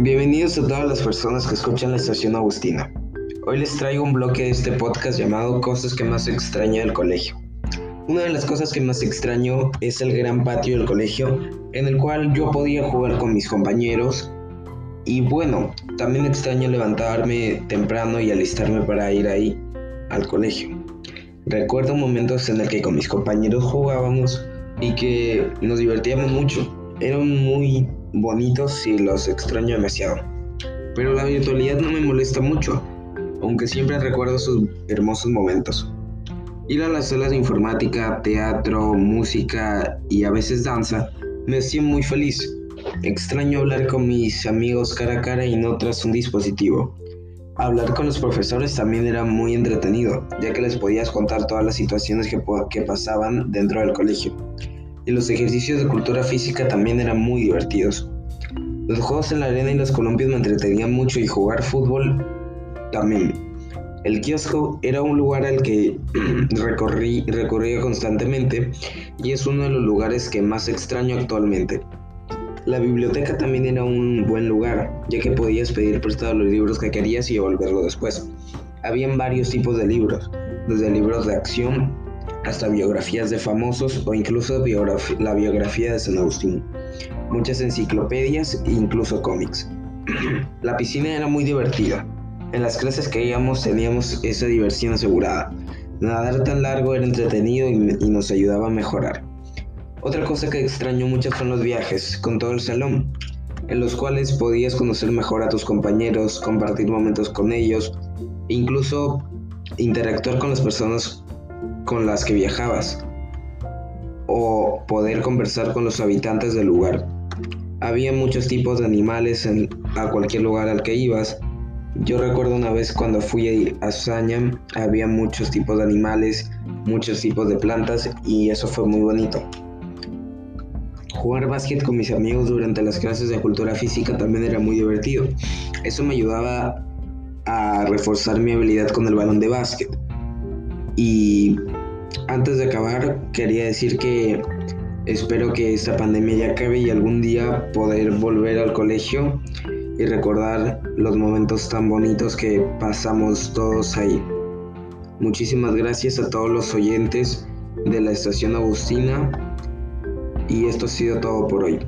Bienvenidos a todas las personas que escuchan la estación Agustina. Hoy les traigo un bloque de este podcast llamado Cosas que más extraño del colegio. Una de las cosas que más extraño es el gran patio del colegio en el cual yo podía jugar con mis compañeros y bueno, también extraño levantarme temprano y alistarme para ir ahí al colegio. Recuerdo momentos en el que con mis compañeros jugábamos y que nos divertíamos mucho. Eran muy bonitos y los extraño demasiado. Pero la virtualidad no me molesta mucho, aunque siempre recuerdo sus hermosos momentos. Ir a las salas de informática, teatro, música y a veces danza me hacía muy feliz. Extraño hablar con mis amigos cara a cara y no tras un dispositivo. Hablar con los profesores también era muy entretenido, ya que les podías contar todas las situaciones que, que pasaban dentro del colegio y los ejercicios de cultura física también eran muy divertidos. Los juegos en la arena y los columpios me entretenían mucho y jugar fútbol también. El kiosco era un lugar al que recorrí, recorría constantemente y es uno de los lugares que más extraño actualmente. La biblioteca también era un buen lugar, ya que podías pedir prestado los libros que querías y devolverlo después. Habían varios tipos de libros, desde libros de acción hasta biografías de famosos o incluso la biografía de San Agustín, muchas enciclopedias e incluso cómics. la piscina era muy divertida. En las clases que íbamos teníamos esa diversión asegurada. Nadar tan largo era entretenido y, nos ayudaba a mejorar. Otra cosa que extraño mucho son los viajes con todo el salón, en los cuales podías conocer mejor a tus compañeros, compartir momentos con ellos, incluso interactuar con las personas con las que viajabas o poder conversar con los habitantes del lugar. Había muchos tipos de animales en, a cualquier lugar al que ibas. Yo recuerdo una vez cuando fui a Saña, había muchos tipos de animales, muchos tipos de plantas y eso fue muy bonito. Jugar básquet con mis amigos durante las clases de cultura física también era muy divertido. Eso me ayudaba a reforzar mi habilidad con el balón de básquet. Y antes de acabar, quería decir que espero que esta pandemia ya acabe y algún día poder volver al colegio y recordar los momentos tan bonitos que pasamos todos ahí. Muchísimas gracias a todos los oyentes de la estación Agustina y esto ha sido todo por hoy.